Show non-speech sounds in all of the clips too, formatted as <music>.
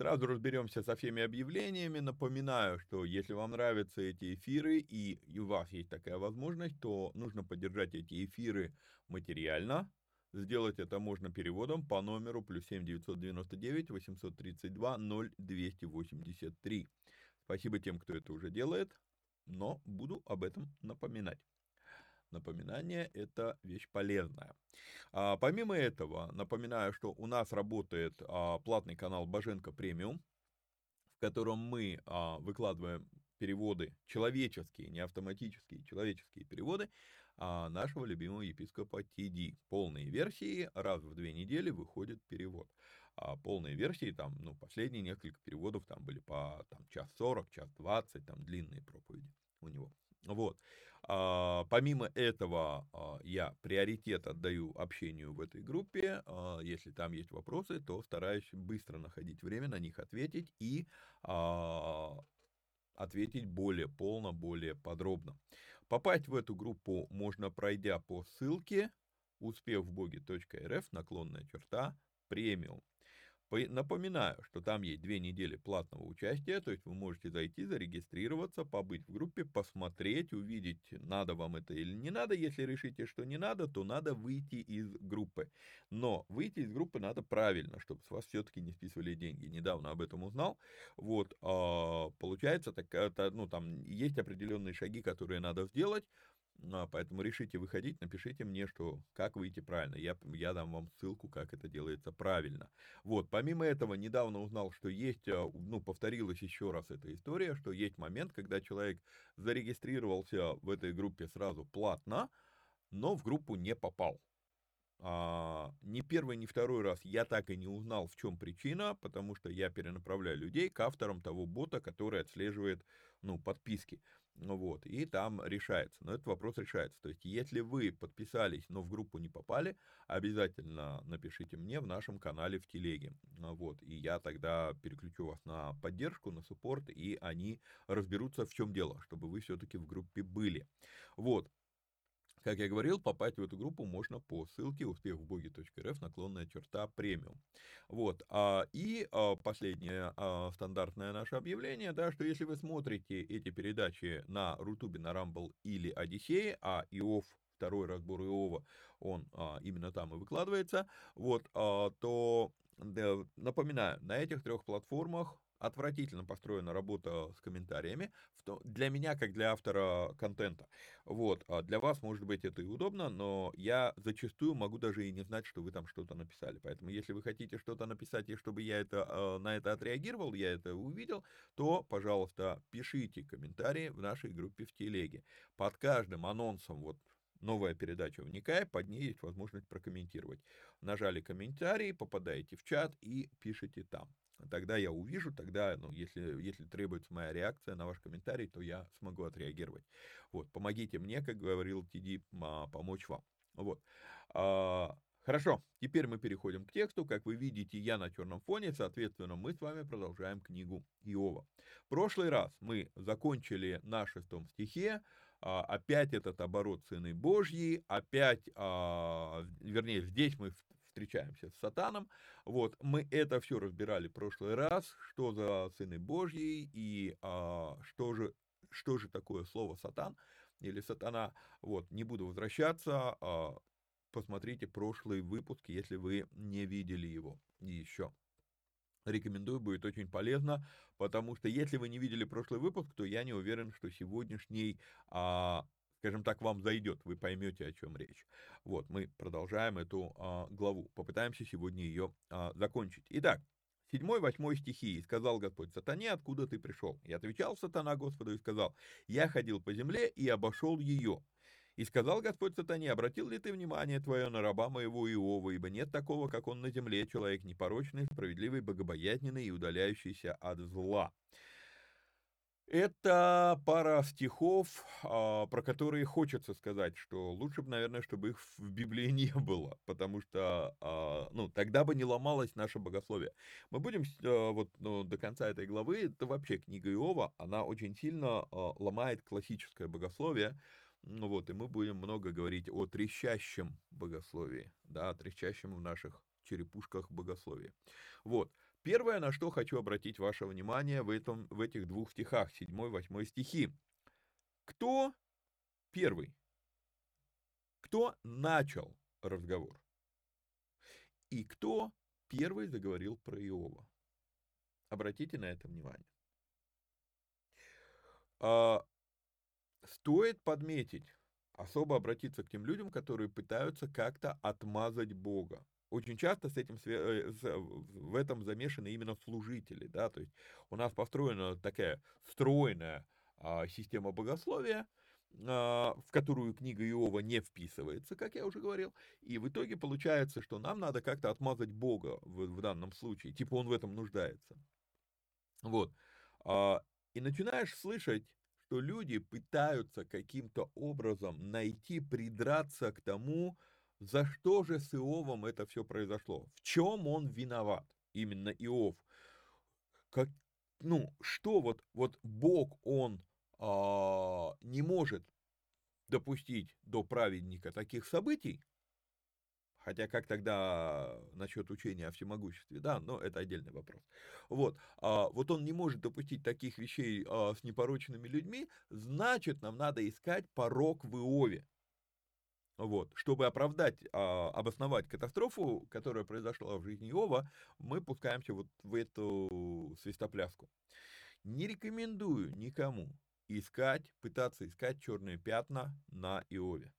Сразу разберемся со всеми объявлениями. Напоминаю, что если вам нравятся эти эфиры и у вас есть такая возможность, то нужно поддержать эти эфиры материально. Сделать это можно переводом по номеру плюс 7 999 832 0283. Спасибо тем, кто это уже делает, но буду об этом напоминать. Напоминание – это вещь полезная. А, помимо этого, напоминаю, что у нас работает а, платный канал Боженко Премиум, в котором мы а, выкладываем переводы человеческие, не автоматические, человеческие переводы а, нашего любимого епископа Тиди. Полные версии раз в две недели выходит перевод. А полные версии, там, ну, последние несколько переводов там были по там, час сорок, час двадцать, там длинные проповеди у него. Вот. А, помимо этого, а, я приоритет отдаю общению в этой группе. А, если там есть вопросы, то стараюсь быстро находить время на них ответить и ответить более полно, более подробно. Попасть в эту группу можно, пройдя по ссылке успехвбоге.рф, наклонная черта, премиум. Напоминаю, что там есть две недели платного участия, то есть вы можете зайти, зарегистрироваться, побыть в группе, посмотреть, увидеть, надо вам это или не надо. Если решите, что не надо, то надо выйти из группы. Но выйти из группы надо правильно, чтобы с вас все-таки не списывали деньги. Недавно об этом узнал. Вот, а, получается, так, ну, там есть определенные шаги, которые надо сделать. А, поэтому решите выходить, напишите мне, что как выйти правильно. Я, я дам вам ссылку, как это делается правильно. Вот, помимо этого, недавно узнал, что есть, а, ну, повторилась еще раз эта история, что есть момент, когда человек зарегистрировался в этой группе сразу платно, но в группу не попал а, ни первый, ни второй раз я так и не узнал, в чем причина, потому что я перенаправляю людей к авторам того бота, который отслеживает, ну, подписки. Вот, и там решается. Но этот вопрос решается. То есть, если вы подписались, но в группу не попали, обязательно напишите мне в нашем канале в телеге. Вот, и я тогда переключу вас на поддержку, на суппорт, и они разберутся, в чем дело, чтобы вы все-таки в группе были. Вот, как я говорил, попасть в эту группу можно по ссылке успехвбоги.рф наклонная черта премиум. Вот. А, и а, последнее а, стандартное наше объявление, да, что если вы смотрите эти передачи на Рутубе, на Рамбл или Одиссее, а Иов второй разбор Иова, он а, именно там и выкладывается, вот, а, то да, напоминаю, на этих трех платформах отвратительно построена работа с комментариями, для меня, как для автора контента. Вот, а для вас, может быть, это и удобно, но я зачастую могу даже и не знать, что вы там что-то написали. Поэтому, если вы хотите что-то написать, и чтобы я это, а, на это отреагировал, я это увидел, то, пожалуйста, пишите комментарии в нашей группе в телеге. Под каждым анонсом, вот новая передача «Вникай», под ней есть возможность прокомментировать. Нажали комментарий, попадаете в чат и пишите там тогда я увижу, тогда, ну, если, если требуется моя реакция на ваш комментарий, то я смогу отреагировать. Вот, помогите мне, как говорил Тиди, помочь вам. Вот. А, хорошо, теперь мы переходим к тексту. Как вы видите, я на черном фоне, соответственно, мы с вами продолжаем книгу Иова. В прошлый раз мы закончили на шестом стихе, а, опять этот оборот Сыны Божьи, опять, а, вернее, здесь мы встречаемся с сатаном. Вот, мы это все разбирали в прошлый раз, что за сыны Божьи и а, что же что же такое слово сатан или сатана. Вот, не буду возвращаться, а, посмотрите прошлый выпуск, если вы не видели его еще. Рекомендую, будет очень полезно, потому что если вы не видели прошлый выпуск, то я не уверен, что сегодняшний а, скажем так, вам зайдет, вы поймете, о чем речь. Вот, мы продолжаем эту а, главу, попытаемся сегодня ее а, закончить. Итак, седьмой, восьмой стихи. «И сказал Господь сатане, откуда ты пришел?» И отвечал сатана Господу и сказал, «Я ходил по земле и обошел ее». И сказал Господь сатане, обратил ли ты внимание твое на раба моего Иова, ибо нет такого, как он на земле, человек непорочный, справедливый, богобоязненный и удаляющийся от зла. Это пара стихов, а, про которые хочется сказать, что лучше бы, наверное, чтобы их в Библии <laughs> не было, потому что, а, ну, тогда бы не ломалось наше богословие. Мы будем а, вот ну, до конца этой главы, это вообще книга Иова, она очень сильно ломает классическое богословие, ну вот, и мы будем много говорить о трещащем богословии, да, о трещащем в наших черепушках богословии. Вот. Первое, на что хочу обратить ваше внимание в, этом, в этих двух стихах, 7-8 стихи. Кто первый? Кто начал разговор? И кто первый заговорил про Иова? Обратите на это внимание. А, стоит подметить, особо обратиться к тем людям, которые пытаются как-то отмазать Бога очень часто с этим, э, в этом замешаны именно служители, да, то есть у нас построена такая стройная а, система богословия, а, в которую книга Иова не вписывается, как я уже говорил, и в итоге получается, что нам надо как-то отмазать Бога в, в данном случае, типа он в этом нуждается. Вот. А, и начинаешь слышать, что люди пытаются каким-то образом найти, придраться к тому, за что же с Иовом это все произошло? В чем он виноват? Именно Иов. Как, ну, что вот, вот Бог, он а, не может допустить до праведника таких событий, Хотя как тогда насчет учения о всемогуществе, да, но это отдельный вопрос. Вот, а, вот он не может допустить таких вещей а, с непорочными людьми, значит, нам надо искать порог в Иове. Вот. Чтобы оправдать, а, обосновать катастрофу, которая произошла в жизни Иова, мы пускаемся вот в эту свистопляску. Не рекомендую никому искать, пытаться искать черные пятна на Иове.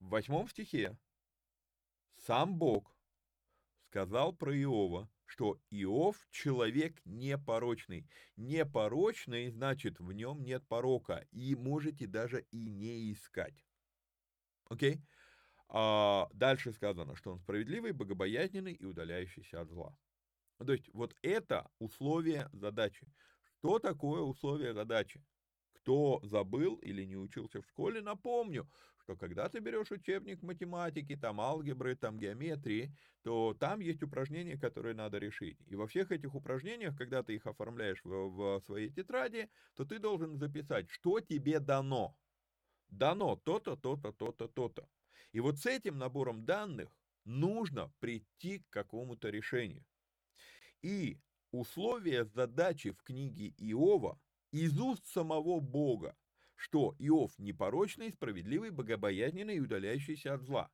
В восьмом стихе сам Бог сказал про Иова, что Иов человек непорочный. Непорочный значит в нем нет порока, и можете даже и не искать. Окей? Okay? А дальше сказано, что он справедливый, богобоязненный и удаляющийся от зла. То есть вот это условие задачи. Что такое условие задачи? Кто забыл или не учился в школе, напомню, что когда ты берешь учебник математики, там алгебры, там геометрии, то там есть упражнения, которые надо решить. И во всех этих упражнениях, когда ты их оформляешь в, в своей тетради, то ты должен записать, что тебе дано. Дано то-то, то-то, то-то, то-то. И вот с этим набором данных нужно прийти к какому-то решению. И условия задачи в книге Иова из уст самого Бога, что Иов непорочный, справедливый, богобоязненный и удаляющийся от зла.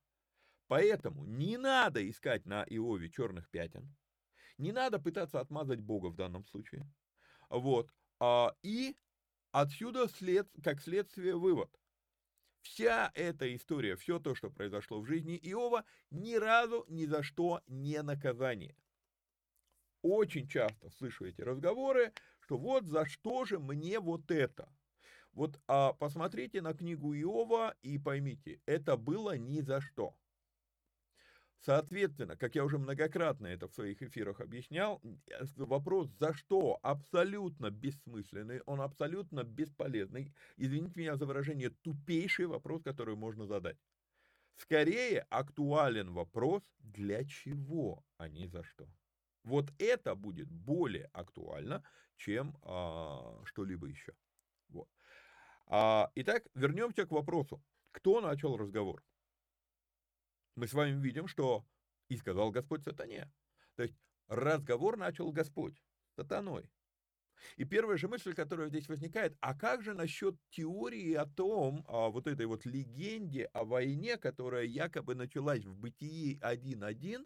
Поэтому не надо искать на Иове черных пятен, не надо пытаться отмазать Бога в данном случае. Вот. А, и отсюда след, как следствие вывод. Вся эта история, все то, что произошло в жизни Иова, ни разу ни за что не наказание. Очень часто слышу эти разговоры, что вот за что же мне вот это. Вот а, посмотрите на книгу Иова и поймите, это было ни за что. Соответственно, как я уже многократно это в своих эфирах объяснял, вопрос «за что?» абсолютно бессмысленный, он абсолютно бесполезный. Извините меня за выражение, тупейший вопрос, который можно задать. Скорее актуален вопрос «для чего?», а не «за что?». Вот это будет более актуально, чем а, что-либо еще. Вот. А, итак, вернемся к вопросу. Кто начал разговор? Мы с вами видим, что и сказал Господь сатане. То есть разговор начал Господь сатаной. И первая же мысль, которая здесь возникает, а как же насчет теории о том, о вот этой вот легенде о войне, которая якобы началась в Бытии 1.1, а,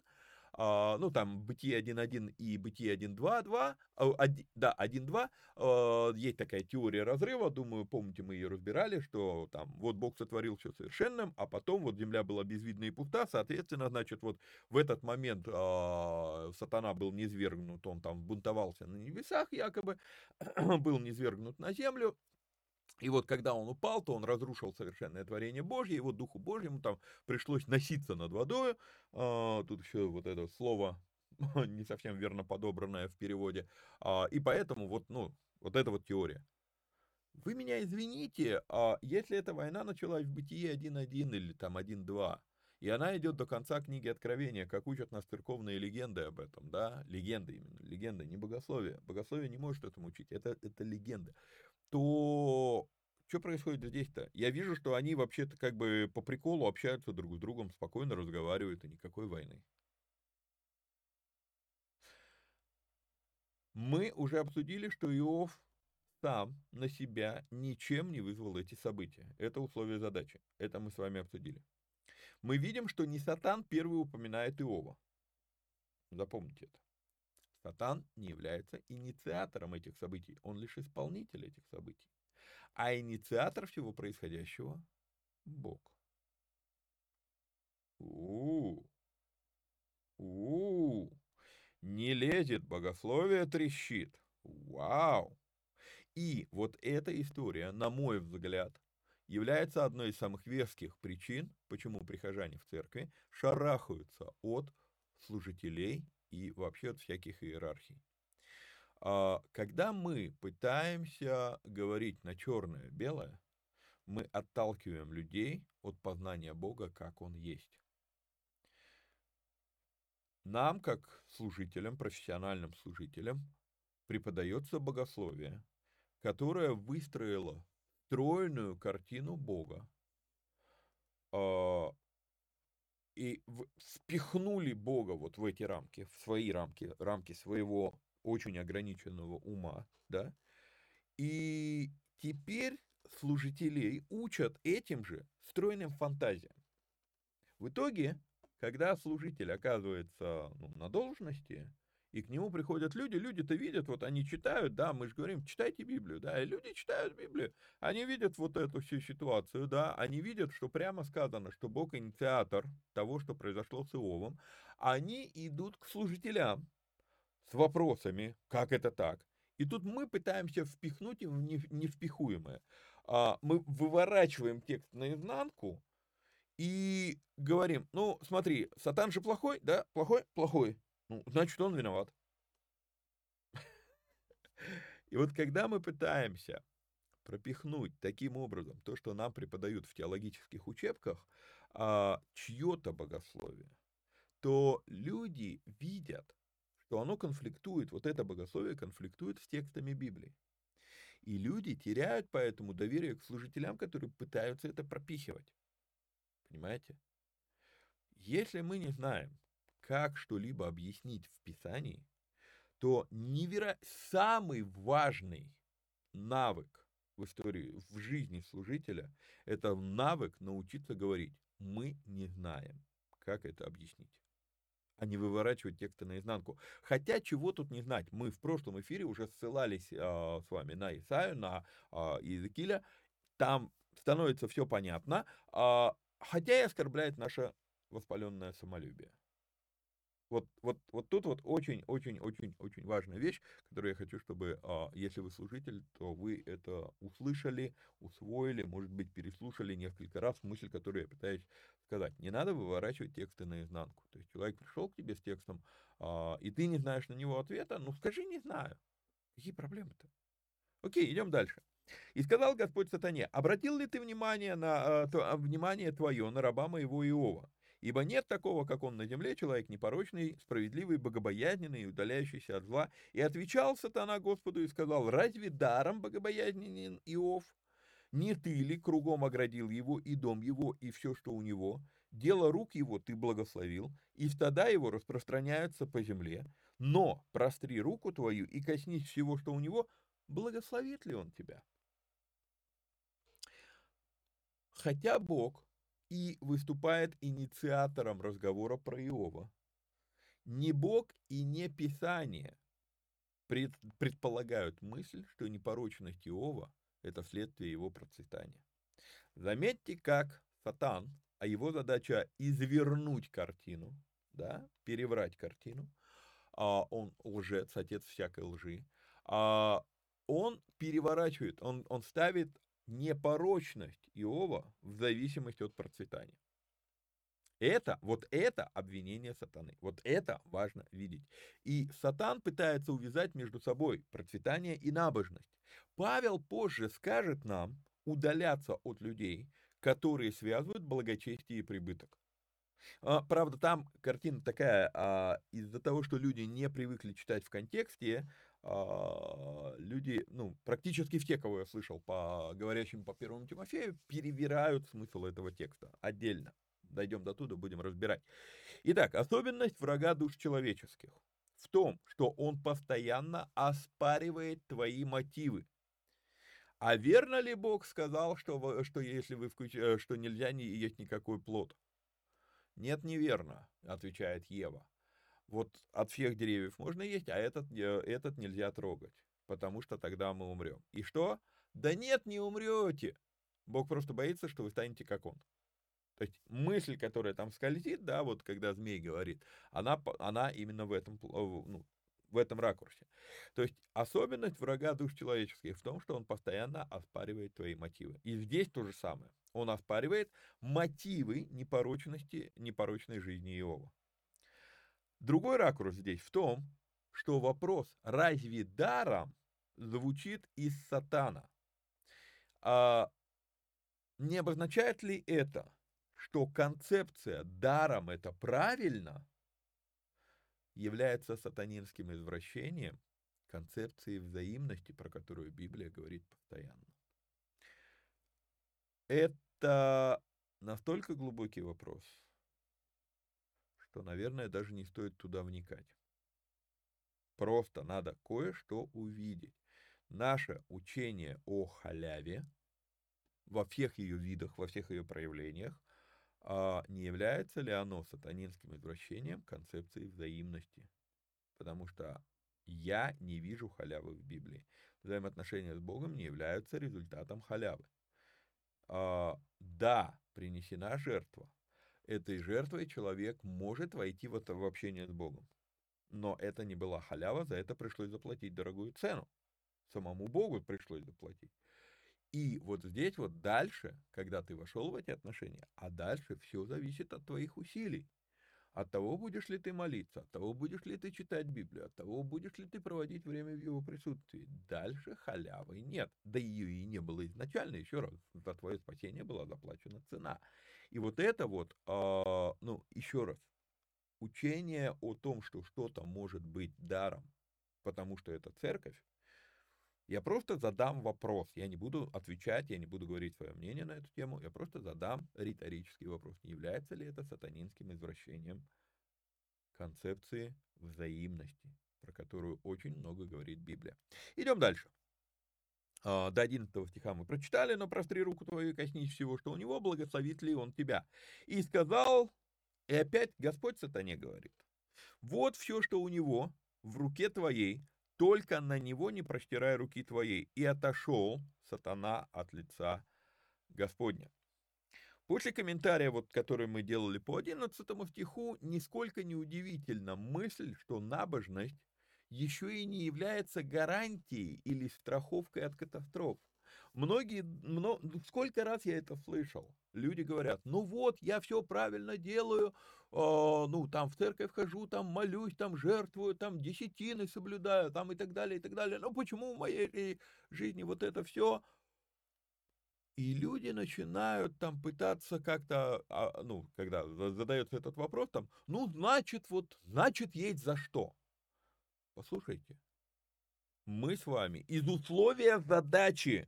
ну, там, Бытие 1.1 и Бытие 1.2.2, а, да, 1.2, а, есть такая теория разрыва, думаю, помните, мы ее разбирали, что там, вот Бог сотворил все совершенным, а потом вот земля была безвидна и пуста, соответственно, значит, вот в этот момент сатана был низвергнут, он там бунтовался на небесах якобы, <clears throat> был низвергнут на землю, и вот когда он упал, то он разрушил совершенное творение Божье, и вот Духу Божьему там пришлось носиться над водой. А, тут еще вот это слово <laughs> не совсем верно подобранное в переводе. А, и поэтому вот, ну, вот эта вот теория. Вы меня извините, а если эта война началась в Бытие 1.1 или там 1.2, и она идет до конца книги Откровения, как учат нас церковные легенды об этом, да, легенды именно, легенды, не богословие. Богословие не может этому учить, это, это легенда то что происходит здесь-то? Я вижу, что они вообще-то как бы по приколу общаются друг с другом, спокойно разговаривают, и никакой войны. Мы уже обсудили, что Иов сам на себя ничем не вызвал эти события. Это условие задачи. Это мы с вами обсудили. Мы видим, что не Сатан первый упоминает Иова. Запомните это. Сатан не является инициатором этих событий, он лишь исполнитель этих событий. А инициатор всего происходящего – Бог. У, -у, у, не лезет, богословие трещит. Вау! И вот эта история, на мой взгляд, является одной из самых веских причин, почему прихожане в церкви шарахаются от служителей и вообще от всяких иерархий. А, когда мы пытаемся говорить на черное-белое, мы отталкиваем людей от познания Бога, как Он есть. Нам, как служителям, профессиональным служителям, преподается богословие, которое выстроило стройную картину Бога, а, и спихнули Бога вот в эти рамки, в свои рамки, рамки своего очень ограниченного ума, да, и теперь служителей учат этим же стройным фантазиям. В итоге, когда служитель оказывается ну, на должности, И к нему приходят люди, люди-то видят, вот они читают, да, мы же говорим, читайте Библию, да, и люди читают Библию, они видят вот эту всю ситуацию, да, они видят, что прямо сказано, что Бог инициатор того, что произошло с Иовом, они идут к служителям с вопросами, как это так. И тут мы пытаемся впихнуть им невпихуемое. А, мы выворачиваем текст наизнанку и говорим, ну, смотри, сатан же плохой, да, плохой, плохой, ну, значит, он виноват. И вот когда мы пытаемся пропихнуть таким образом то, что нам преподают в теологических учебках, а, чье-то богословие, то люди видят, что оно конфликтует, вот это богословие конфликтует с текстами Библии. И люди теряют поэтому доверие к служителям, которые пытаются это пропихивать. Понимаете? Если мы не знаем, как что-либо объяснить в Писании, то неверо... самый важный навык в истории, в жизни служителя, это навык научиться говорить «мы не знаем, как это объяснить» а не выворачивать тексты наизнанку. Хотя чего тут не знать, мы в прошлом эфире уже ссылались э, с вами на Исаю, на э, Иезекииля, там становится все понятно, э, хотя и оскорбляет наше воспаленное самолюбие. Вот, вот, вот тут вот очень-очень-очень-очень важная вещь, которую я хочу, чтобы, а, если вы служитель, то вы это услышали, усвоили, может быть, переслушали несколько раз мысль, которую я пытаюсь сказать. Не надо выворачивать тексты наизнанку. То есть человек пришел к тебе с текстом, а, и ты не знаешь на него ответа, ну скажи «не знаю». Какие проблемы-то? Окей, идем дальше. И сказал Господь сатане, обратил ли ты внимание, на, а, внимание твое на раба моего Иова? Ибо нет такого, как он на земле, человек непорочный, справедливый, богобоязненный, удаляющийся от зла. И отвечал сатана Господу и сказал, разве даром богобоязненен Иов? Не ты ли кругом оградил его и дом его, и все, что у него? Дело рук его ты благословил, и стада его распространяются по земле. Но простри руку твою и коснись всего, что у него, благословит ли он тебя? Хотя Бог и выступает инициатором разговора про Иова. Не Бог и не Писание предполагают мысль, что непорочность Иова – это следствие его процветания. Заметьте, как Сатан, а его задача извернуть картину, да, переврать картину, а он лжец, отец всякой лжи, а он переворачивает, он, он ставит непорочность Иова в зависимости от процветания. Это, вот это обвинение сатаны. Вот это важно видеть. И сатан пытается увязать между собой процветание и набожность. Павел позже скажет нам удаляться от людей, которые связывают благочестие и прибыток. А, правда, там картина такая, а, из-за того, что люди не привыкли читать в контексте, люди, ну, практически все, кого я слышал по говорящим по первому Тимофею, перевирают смысл этого текста отдельно. Дойдем до туда, будем разбирать. Итак, особенность врага душ человеческих в том, что он постоянно оспаривает твои мотивы. А верно ли Бог сказал, что, что если вы включ... Э, что нельзя не есть никакой плод? Нет, неверно, отвечает Ева вот от всех деревьев можно есть, а этот, э, этот нельзя трогать, потому что тогда мы умрем. И что? Да нет, не умрете. Бог просто боится, что вы станете как он. То есть мысль, которая там скользит, да, вот когда змей говорит, она, она именно в этом, ну, в этом ракурсе. То есть особенность врага душ человеческих в том, что он постоянно оспаривает твои мотивы. И здесь то же самое. Он оспаривает мотивы непорочности, непорочной жизни Иова. Другой ракурс здесь в том, что вопрос «разве даром?» звучит из сатана. А не обозначает ли это, что концепция «даром это правильно» является сатанинским извращением концепции взаимности, про которую Библия говорит постоянно? Это настолько глубокий вопрос – что, наверное, даже не стоит туда вникать. Просто надо кое-что увидеть. Наше учение о халяве во всех ее видах, во всех ее проявлениях, а не является ли оно сатанинским извращением концепции взаимности? потому что я не вижу халявы в Библии. Взаимоотношения с Богом не являются результатом халявы. А, да, принесена жертва. Этой жертвой человек может войти в, это, в общение с Богом. Но это не была халява, за это пришлось заплатить дорогую цену. Самому Богу пришлось заплатить. И вот здесь вот дальше, когда ты вошел в эти отношения, а дальше все зависит от твоих усилий. От того, будешь ли ты молиться, от того, будешь ли ты читать Библию, от того, будешь ли ты проводить время в его присутствии. Дальше халявы нет. Да ее и не было изначально. Еще раз, за твое спасение была заплачена цена. И вот это вот, э, ну, еще раз, учение о том, что что-то может быть даром, потому что это церковь, я просто задам вопрос. Я не буду отвечать, я не буду говорить свое мнение на эту тему. Я просто задам риторический вопрос. Не является ли это сатанинским извращением концепции взаимности, про которую очень много говорит Библия? Идем дальше. А, до 11 стиха мы прочитали, но простри руку твою и коснись всего, что у него, благословит ли он тебя. И сказал, и опять Господь сатане говорит, вот все, что у него в руке твоей, только на него не простирай руки твоей. И отошел сатана от лица Господня. После комментария, вот, который мы делали по 11 стиху, нисколько не удивительна мысль, что набожность еще и не является гарантией или страховкой от катастроф. Многие, много, сколько раз я это слышал, люди говорят, ну вот, я все правильно делаю, ну, там в церковь хожу, там молюсь, там жертвую, там десятины соблюдаю, там и так далее, и так далее. Но почему в моей жизни вот это все? И люди начинают там пытаться как-то, а, ну, когда задается этот вопрос, там, ну, значит, вот, значит, есть за что. Послушайте, мы с вами из условия задачи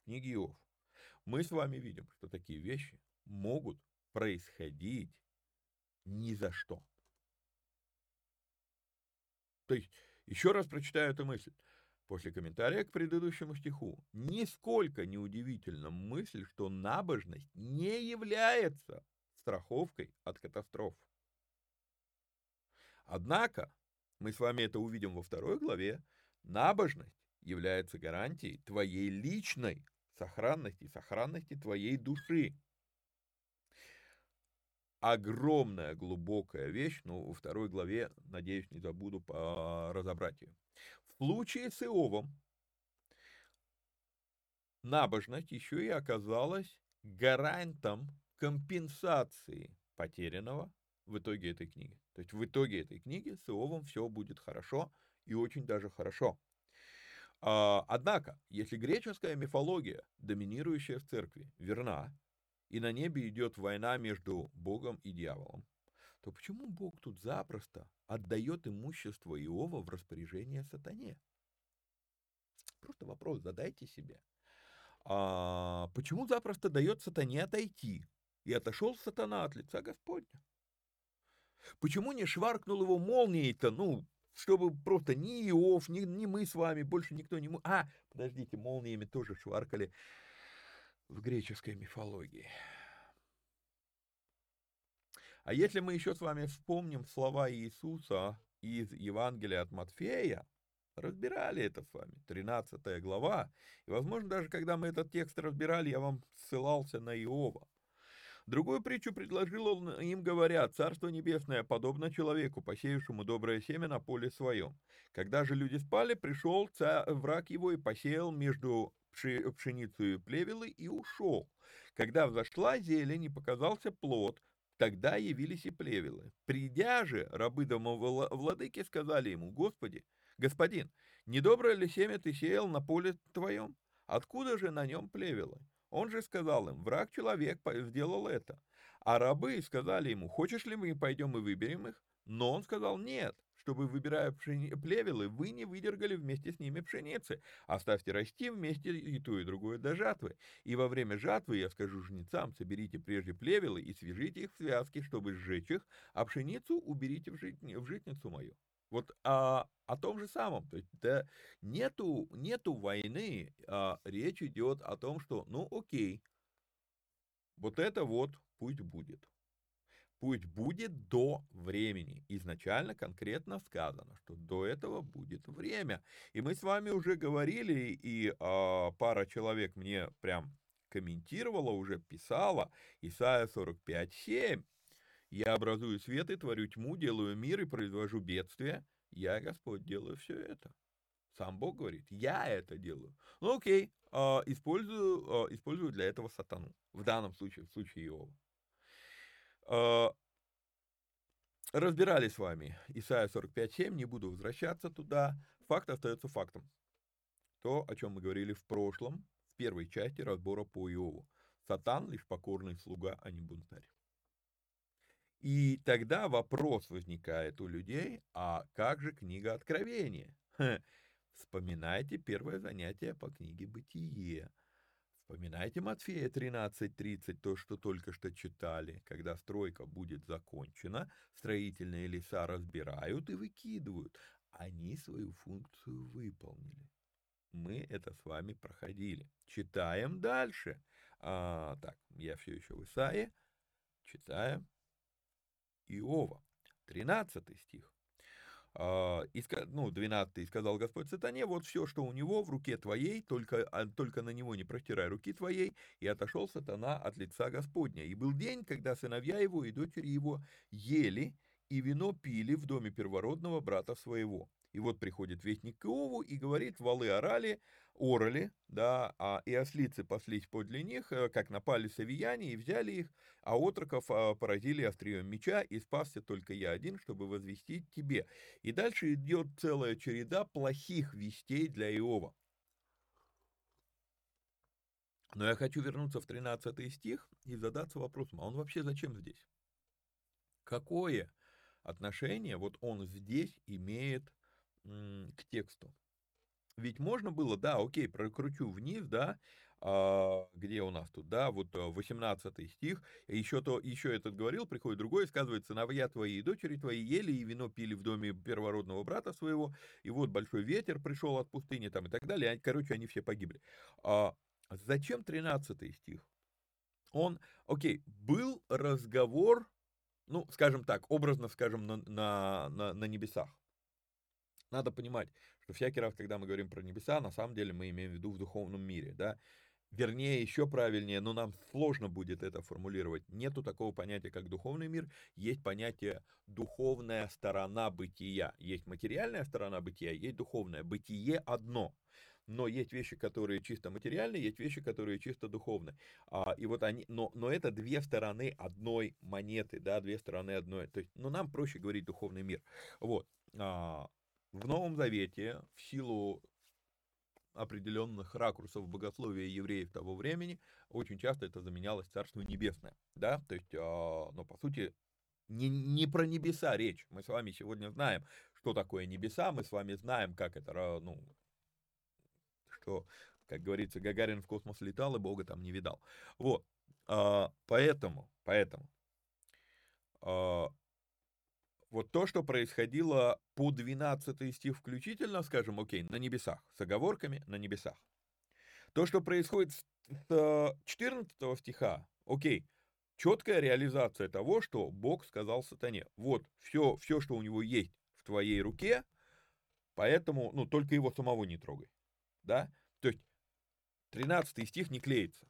в книге Иов, мы с вами видим, что такие вещи могут происходить ни за что. То есть, еще раз прочитаю эту мысль. После комментария к предыдущему стиху. Нисколько не удивительна мысль, что набожность не является страховкой от катастроф. Однако, мы с вами это увидим во второй главе, набожность является гарантией твоей личной сохранности, сохранности твоей души огромная, глубокая вещь, ну, во второй главе, надеюсь, не забуду разобрать ее. В случае с Иовом набожность еще и оказалась гарантом компенсации потерянного в итоге этой книги. То есть в итоге этой книги с Иовом все будет хорошо и очень даже хорошо. А, однако, если греческая мифология, доминирующая в церкви, верна, и на небе идет война между Богом и дьяволом, то почему Бог тут запросто отдает имущество Иова в распоряжение сатане? Просто вопрос задайте себе. А почему запросто дает сатане отойти? И отошел сатана от лица Господня. Почему не шваркнул его молнией-то, ну, чтобы просто ни Иов, ни, ни мы с вами, больше никто не... А, подождите, молниями тоже шваркали в греческой мифологии. А если мы еще с вами вспомним слова Иисуса из Евангелия от Матфея, разбирали это с вами, 13 глава, и, возможно, даже когда мы этот текст разбирали, я вам ссылался на Иова. Другую притчу предложил он им, говоря, «Царство небесное подобно человеку, посеявшему доброе семя на поле своем. Когда же люди спали, пришел враг его и посеял между пшеницу и плевелы и ушел. Когда взошла зелень и показался плод, тогда явились и плевелы. Придя же, рабы дома владыки сказали ему, Господи, господин, недоброе ли семя ты сеял на поле твоем? Откуда же на нем плевелы? Он же сказал им, враг человек сделал это. А рабы сказали ему, хочешь ли мы пойдем и выберем их? Но он сказал, нет, чтобы, выбирая пшени... плевелы, вы не выдергали вместе с ними пшеницы. Оставьте расти вместе и то, и другое до жатвы. И во время жатвы я скажу жнецам, соберите прежде плевелы и свяжите их в связки, чтобы сжечь их, а пшеницу уберите в, жит... в житницу мою. Вот а, о том же самом. То есть да, нету, нету войны, а речь идет о том, что, ну окей, вот это вот пусть будет. Пусть будет до времени. Изначально конкретно сказано, что до этого будет время. И мы с вами уже говорили, и э, пара человек мне прям комментировала, уже писала, Исайя 45.7. «Я образую свет и творю тьму, делаю мир и произвожу бедствие. Я, Господь, делаю все это». Сам Бог говорит, я это делаю. Ну окей, э, использую, э, использую для этого сатану. В данном случае, в случае Иова. А, разбирали с вами Исайя 45.7, не буду возвращаться туда. Факт остается фактом. То, о чем мы говорили в прошлом, в первой части разбора по Иову. Сатан лишь покорный слуга, а не бунтарь. И тогда вопрос возникает у людей, а как же книга Откровения? Вспоминайте первое занятие по книге «Бытие». Вспоминайте Матфея 13.30, то, что только что читали. Когда стройка будет закончена, строительные леса разбирают и выкидывают. Они свою функцию выполнили. Мы это с вами проходили. Читаем дальше. А, так, я все еще в Исаии. Читаем Иова. 13 стих. А, и, ну, 12 сказал Господь сатане, вот все, что у него в руке твоей, только, а, только на него не простирай руки твоей, и отошел сатана от лица Господня. И был день, когда сыновья его и дочери его ели и вино пили в доме первородного брата своего. И вот приходит вестник к Иову и говорит, валы орали, орали, да, а и ослицы паслись подле них, э, как напали савияне и взяли их, а отроков а, поразили острием меча, и спасся только я один, чтобы возвестить тебе. И дальше идет целая череда плохих вестей для Иова. Но я хочу вернуться в 13 стих и задаться вопросом, а он вообще зачем здесь? Какое отношение вот он здесь имеет к тексту. Ведь можно было, да, окей, прокручу вниз, да, а, где у нас тут, да, вот 18 э, стих, еще, то, еще этот говорил, приходит другой, сказывает, сыновья твои и дочери твои ели и вино пили в доме первородного брата своего, и вот большой ветер пришел от пустыни там и так далее, короче, они все погибли. А, зачем 13 стих? Он, окей, был разговор, ну, скажем так, образно скажем, на, на, на, на небесах. Надо понимать, что всякий раз, когда мы говорим про небеса, на самом деле мы имеем в виду в духовном мире, да. Вернее, еще правильнее, но нам сложно будет это формулировать. Нету такого понятия, как духовный мир, есть понятие духовная сторона бытия. Есть материальная сторона бытия, есть духовное. Бытие одно, но есть вещи, которые чисто материальные, есть вещи, которые чисто духовные. А, и вот они, но, но это две стороны одной монеты, да, две стороны одной. То есть, ну, нам проще говорить духовный мир. Вот. А, в Новом Завете, в силу определенных ракурсов богословия евреев того времени, очень часто это заменялось Царство Небесное, да, то есть, а, но по сути, не, не про небеса речь, мы с вами сегодня знаем, что такое небеса, мы с вами знаем, как это, ну, что, как говорится, Гагарин в космос летал и Бога там не видал, вот, а, поэтому, поэтому, а, вот то, что происходило по 12 стих включительно, скажем, окей, на небесах, с оговорками на небесах. То, что происходит с 14 стиха, окей, четкая реализация того, что Бог сказал сатане. Вот, все, все, что у него есть в твоей руке, поэтому, ну, только его самого не трогай. Да? То есть, 13 стих не клеится.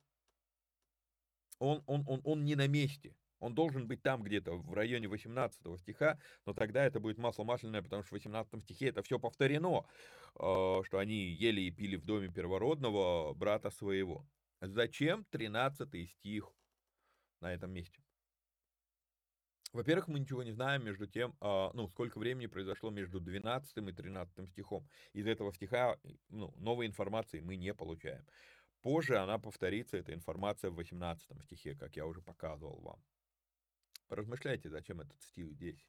Он, он, он, он не на месте. Он должен быть там где-то в районе 18 стиха, но тогда это будет масло масляное, потому что в 18 стихе это все повторено, э, что они ели и пили в доме первородного брата своего. Зачем 13 стих на этом месте? Во-первых, мы ничего не знаем между тем, э, ну, сколько времени произошло между 12 и 13 стихом. Из этого стиха ну, новой информации мы не получаем. Позже она повторится, эта информация в 18 стихе, как я уже показывал вам. Поразмышляйте, зачем этот стих здесь.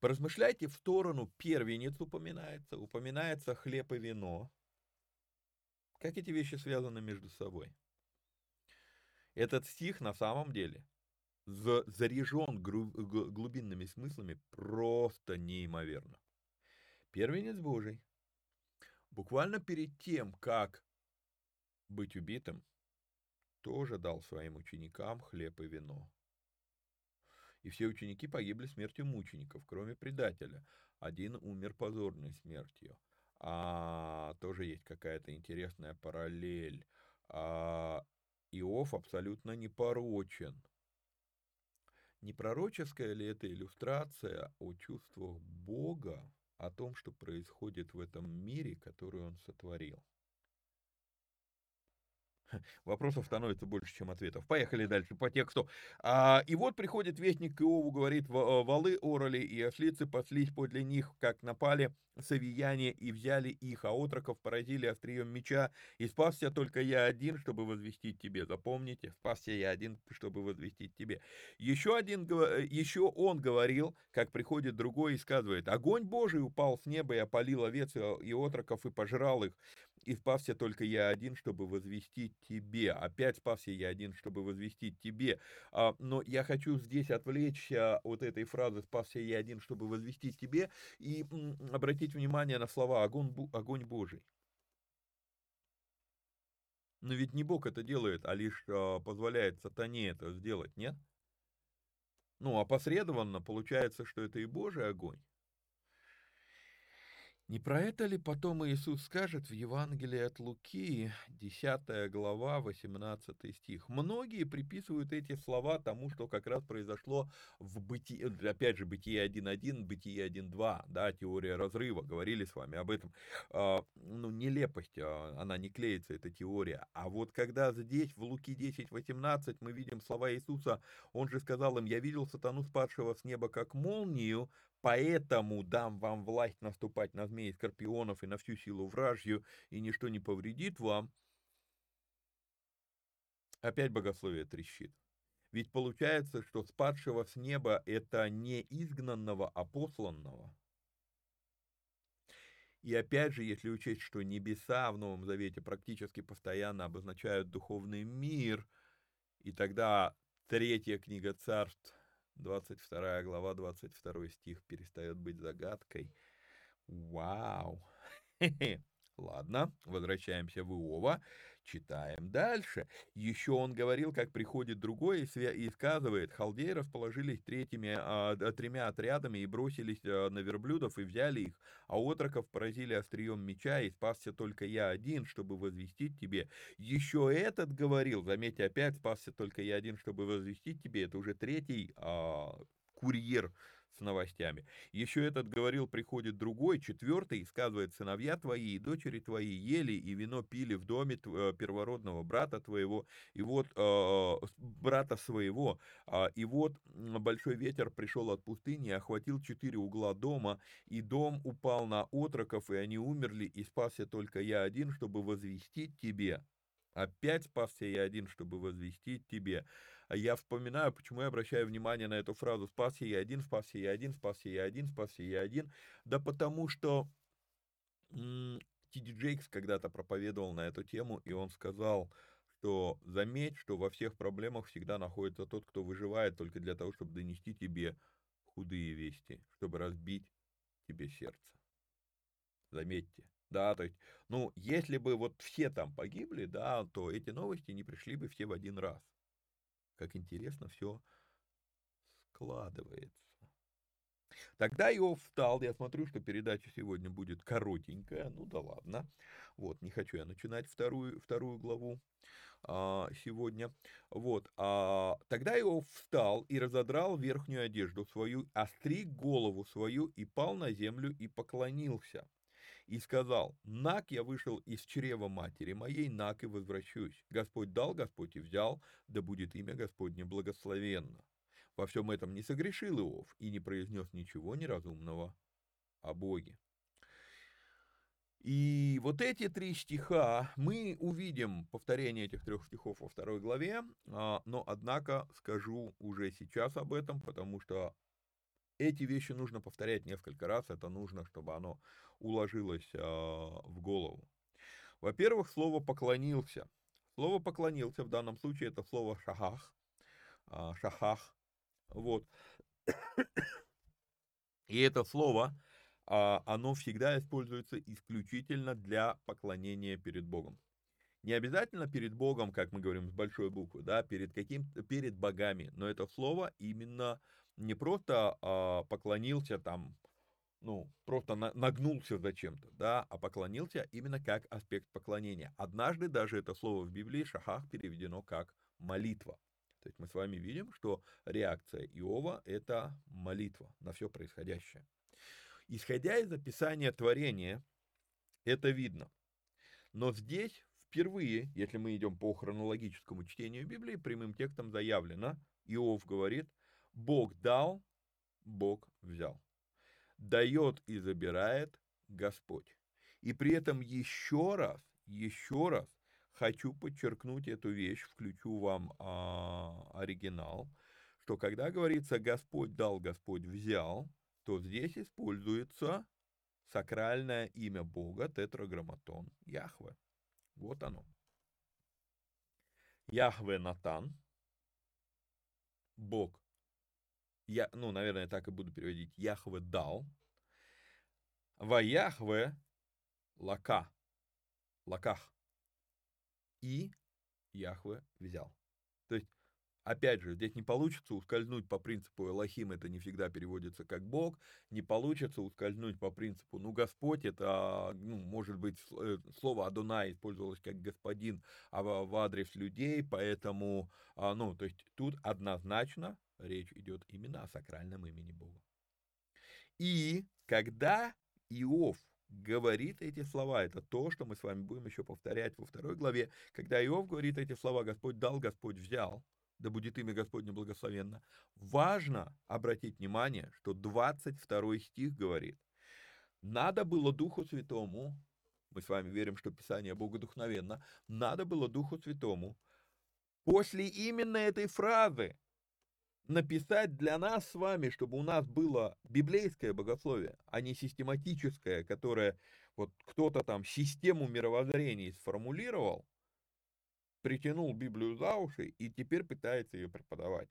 Поразмышляйте в сторону первенец упоминается, упоминается хлеб и вино. Как эти вещи связаны между собой? Этот стих на самом деле заряжен глубинными смыслами просто неимоверно. Первенец Божий буквально перед тем, как быть убитым, тоже дал своим ученикам хлеб и вино. И все ученики погибли смертью мучеников, кроме предателя. Один умер позорной смертью. А, тоже есть какая-то интересная параллель. А, Иов абсолютно не порочен. Не пророческая ли это иллюстрация о чувствах Бога, о том, что происходит в этом мире, который Он сотворил? <laughs> Вопросов становится больше, чем ответов. Поехали дальше по тексту. А, и вот приходит вестник к Иову, говорит, э, валы ороли и ослицы паслись подле них, как напали савияне и взяли их, а отроков поразили острием меча, и спасся только я один, чтобы возвестить тебе. Запомните, спасся я один, чтобы возвестить тебе. Еще один, э, еще он говорил, как приходит другой и сказывает, огонь Божий упал с неба и опалил овец и отроков и пожрал их и спасся только я один, чтобы возвестить тебе. Опять спасся я один, чтобы возвестить тебе. А, но я хочу здесь отвлечься от этой фразы «спасся я один, чтобы возвестить тебе» и обратить внимание на слова «огонь, огонь Божий». Но ведь не Бог это делает, а лишь а, позволяет сатане это сделать, нет? Ну, опосредованно получается, что это и Божий огонь. Не про это ли потом Иисус скажет в Евангелии от Луки, 10 глава, 18 стих? Многие приписывают эти слова тому, что как раз произошло в бытии, опять же, бытие 1.1, бытие 1.2, да, теория разрыва, говорили с вами об этом. Нелепость, а, она не клеится, эта теория. А вот когда здесь, в Луки 10, 18, мы видим слова Иисуса, он же сказал им, я видел сатану, спадшего с неба, как молнию, Поэтому дам вам власть наступать на змеи скорпионов и на всю силу вражью, и ничто не повредит вам. Опять богословие трещит. Ведь получается, что спадшего с неба это не изгнанного, а посланного. И опять же, если учесть, что небеса в Новом Завете практически постоянно обозначают духовный мир, и тогда третья книга царств 22 глава, 22 стих перестает быть загадкой. Вау! <laughs> Ладно, возвращаемся в Иова, читаем дальше. Еще он говорил, как приходит другой и сказывает, халдеи расположились третьими, а, тремя отрядами и бросились а, на верблюдов и взяли их, а отроков поразили острием меча, и спасся только я один, чтобы возвестить тебе. Еще этот говорил, заметьте, опять спасся только я один, чтобы возвестить тебе, это уже третий а, курьер с новостями. Еще этот говорил, приходит другой, четвертый, и сказывает, сыновья твои и дочери твои ели и вино пили в доме э, первородного брата твоего, и вот э, брата своего, э, и вот большой ветер пришел от пустыни и охватил четыре угла дома, и дом упал на отроков, и они умерли, и спасся только я один, чтобы возвестить тебе. Опять спасся я один, чтобы возвестить тебе. А я вспоминаю, почему я обращаю внимание на эту фразу «спасся я один, спасся я один, спасся я один, спасся я один». Да потому что Тиди Джейкс когда-то проповедовал на эту тему, и он сказал, что заметь, что во всех проблемах всегда находится тот, кто выживает только для того, чтобы донести тебе худые вести, чтобы разбить тебе сердце. Заметьте. Да, то есть, ну, если бы вот все там погибли, да, то эти новости не пришли бы все в один раз как интересно все складывается. Тогда Иов встал, я смотрю, что передача сегодня будет коротенькая, ну да ладно, вот, не хочу я начинать вторую, вторую главу а, сегодня, вот, а, тогда Иов встал и разодрал верхнюю одежду свою, остриг голову свою и пал на землю и поклонился и сказал, «Нак я вышел из чрева матери моей, нак и возвращусь. Господь дал, Господь и взял, да будет имя Господне благословенно». Во всем этом не согрешил Иов и не произнес ничего неразумного о Боге. И вот эти три стиха, мы увидим повторение этих трех стихов во второй главе, а, но однако скажу уже сейчас об этом, потому что эти вещи нужно повторять несколько раз, это нужно, чтобы оно уложилось э, в голову. Во-первых, слово «поклонился». Слово «поклонился» в данном случае это слово «шахах», э, «шахах», вот. И это слово, э, оно всегда используется исключительно для поклонения перед Богом. Не обязательно перед Богом, как мы говорим с большой буквы, да, перед каким перед богами, но это слово именно не просто а, поклонился там, ну, просто на, нагнулся зачем-то, да, а поклонился именно как аспект поклонения. Однажды даже это слово в Библии шахах переведено как молитва. То есть мы с вами видим, что реакция Иова – это молитва на все происходящее. Исходя из описания творения, это видно. Но здесь впервые, если мы идем по хронологическому чтению Библии, прямым текстом заявлено, Иов говорит, Бог дал, Бог взял. Дает и забирает Господь. И при этом еще раз, еще раз хочу подчеркнуть эту вещь, включу вам а, оригинал, что когда говорится «Господь дал, Господь взял», то здесь используется сакральное имя Бога, тетраграмматон, Яхве. Вот оно. Яхве Натан, Бог. Я, ну, наверное, так и буду переводить. Яхве дал. Во Яхве лака. Лаках. И Яхве взял. То есть Опять же, здесь не получится ускользнуть по принципу Элохим, это не всегда переводится как Бог, не получится ускользнуть по принципу, ну, Господь, это, ну, может быть, э, слово Адуна использовалось как господин а в адрес людей, поэтому, а, ну, то есть тут однозначно речь идет именно о сакральном имени Бога. И когда Иов говорит эти слова, это то, что мы с вами будем еще повторять во второй главе, когда Иов говорит эти слова, Господь дал, Господь взял, да будет имя Господне благословенно. Важно обратить внимание, что 22 стих говорит, надо было Духу Святому, мы с вами верим, что Писание богодухновенно, надо было Духу Святому после именно этой фразы написать для нас с вами, чтобы у нас было библейское богословие, а не систематическое, которое вот кто-то там систему мировоззрений сформулировал, притянул Библию за уши и теперь пытается ее преподавать.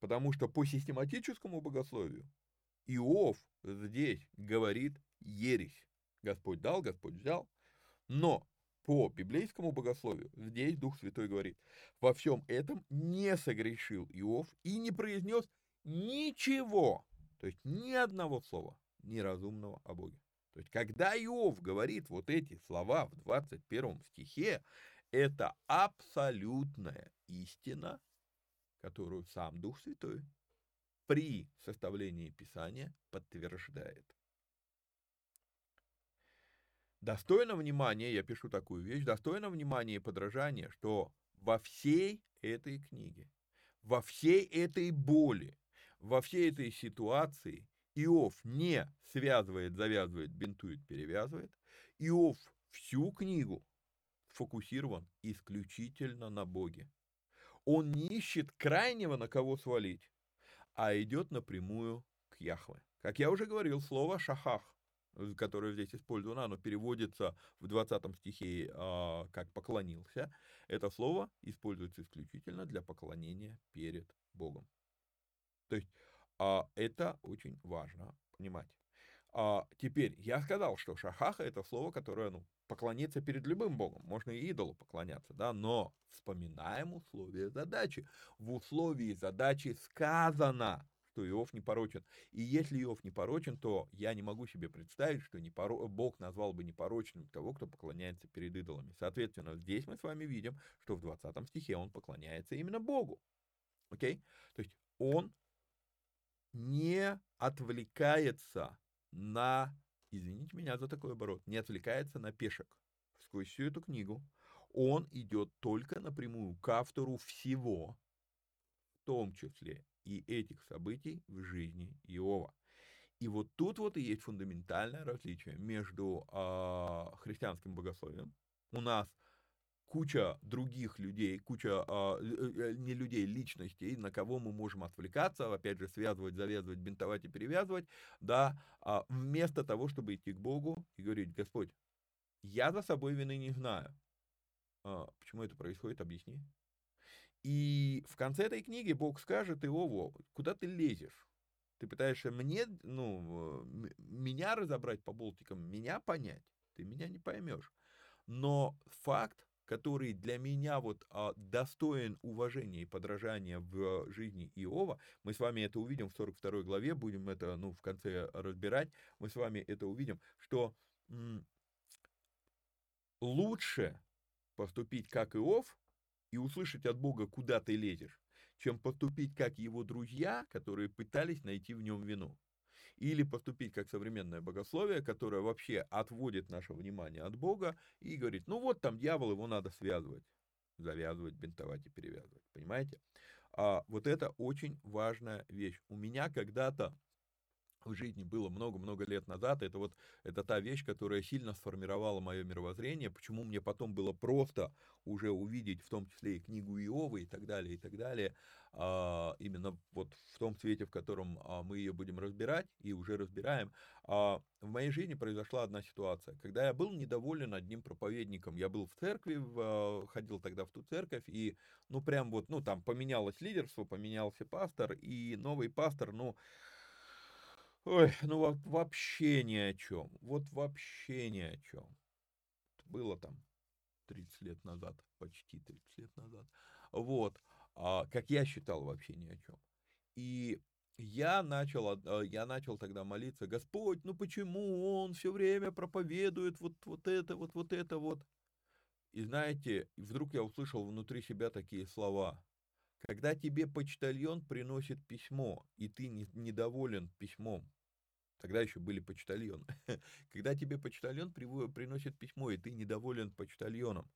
Потому что по систематическому богословию Иов здесь говорит ересь. Господь дал, Господь взял. Но по библейскому богословию здесь Дух Святой говорит, во всем этом не согрешил Иов и не произнес ничего, то есть ни одного слова неразумного о Боге. То есть, когда Иов говорит вот эти слова в 21 стихе, это абсолютная истина, которую сам Дух Святой при составлении Писания подтверждает. Достойно внимания, я пишу такую вещь, достойно внимания и подражания, что во всей этой книге, во всей этой боли, во всей этой ситуации Иов не связывает, завязывает, бинтует, перевязывает. Иов всю книгу сфокусирован исключительно на Боге. Он не ищет крайнего, на кого свалить, а идет напрямую к Яхве. Как я уже говорил, слово «шахах», которое здесь использовано, оно переводится в 20 стихе э, как «поклонился». Это слово используется исключительно для поклонения перед Богом. То есть э, это очень важно понимать. А, теперь, я сказал, что шахаха это слово, которое, ну, поклониться перед любым богом, можно и идолу поклоняться, да, но вспоминаем условия задачи. В условии задачи сказано, что Иов не порочен. И если Иов не порочен, то я не могу себе представить, что не поро... Бог назвал бы непорочным того, кто поклоняется перед идолами. Соответственно, здесь мы с вами видим, что в 20 стихе он поклоняется именно Богу. Окей? То есть он не отвлекается на, извините меня за такой оборот, не отвлекается на пешек. Сквозь всю эту книгу он идет только напрямую к автору всего, в том числе и этих событий в жизни Иова. И вот тут вот и есть фундаментальное различие между э, христианским богословием. У нас куча других людей, куча а, э, не людей, личностей, на кого мы можем отвлекаться, опять же, связывать, завязывать, бинтовать и перевязывать, да, а, вместо того, чтобы идти к Богу и говорить, Господь, я за собой вины не знаю. А, почему это происходит, объясни. И в конце этой книги Бог скажет Иову, куда ты лезешь? Ты пытаешься мне, ну, меня разобрать по болтикам, меня понять? Ты меня не поймешь. Но факт который для меня вот а, достоин уважения и подражания в жизни Иова, мы с вами это увидим в 42 главе, будем это ну, в конце разбирать, мы с вами это увидим, что лучше поступить как Иов и услышать от Бога, куда ты лезешь, чем поступить как его друзья, которые пытались найти в нем вину. Или поступить как современное богословие, которое вообще отводит наше внимание от Бога и говорит, ну вот там дьявол, его надо связывать, завязывать, бинтовать и перевязывать, понимаете? А вот это очень важная вещь. У меня когда-то в жизни было много-много лет назад. Это вот это та вещь, которая сильно сформировала мое мировоззрение, почему мне потом было просто уже увидеть, в том числе и книгу Иовы и так далее, и так далее, а, именно вот в том свете, в котором а, мы ее будем разбирать и уже разбираем. А, в моей жизни произошла одна ситуация, когда я был недоволен одним проповедником. Я был в церкви, ходил тогда в ту церковь, и ну прям вот, ну там поменялось лидерство, поменялся пастор, и новый пастор, ну, Ой, ну вообще ни о чем. Вот вообще ни о чем. Было там 30 лет назад, почти 30 лет назад. Вот. А, как я считал, вообще ни о чем. И я начал, а, я начал тогда молиться, Господь, ну почему он все время проповедует вот, вот это, вот, вот это вот. И знаете, вдруг я услышал внутри себя такие слова. Когда тебе почтальон приносит письмо, и ты недоволен письмом, Тогда еще были почтальоны. <laughs> Когда тебе почтальон приносит письмо, и ты недоволен почтальоном,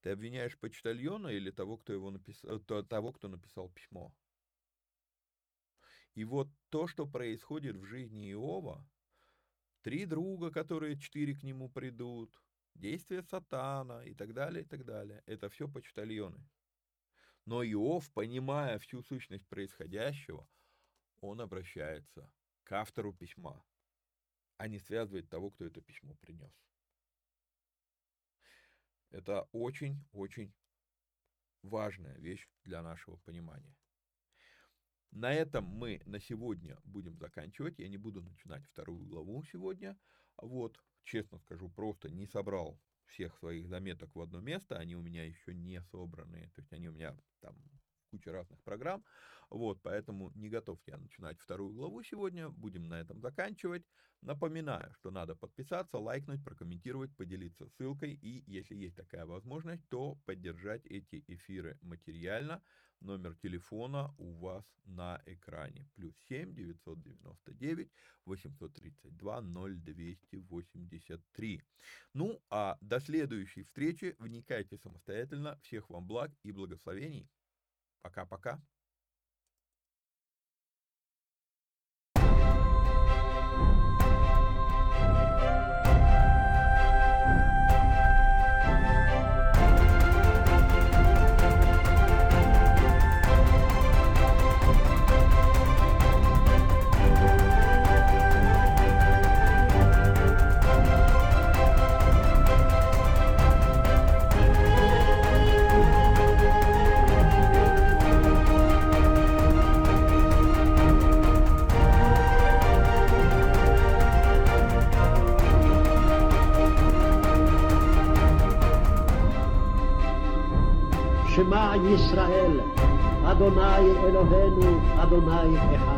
ты обвиняешь почтальона или того, кто, его написал, того, кто написал письмо? И вот то, что происходит в жизни Иова, три друга, которые четыре к нему придут, действия сатана и так далее, и так далее, это все почтальоны. Но Иов, понимая всю сущность происходящего, он обращается к автору письма, а не связывает того, кто это письмо принес. Это очень-очень важная вещь для нашего понимания. На этом мы на сегодня будем заканчивать. Я не буду начинать вторую главу сегодня. Вот, честно скажу, просто не собрал всех своих заметок в одно место. Они у меня еще не собраны. То есть они у меня там куча разных программ. Вот, поэтому не готов я начинать вторую главу сегодня. Будем на этом заканчивать. Напоминаю, что надо подписаться, лайкнуть, прокомментировать, поделиться ссылкой. И если есть такая возможность, то поддержать эти эфиры материально. Номер телефона у вас на экране. Плюс 7 999 832 0283. Ну, а до следующей встречи вникайте самостоятельно. Всех вам благ и благословений. Пока-пока. Adonai Eloheinu, Adonai Echad.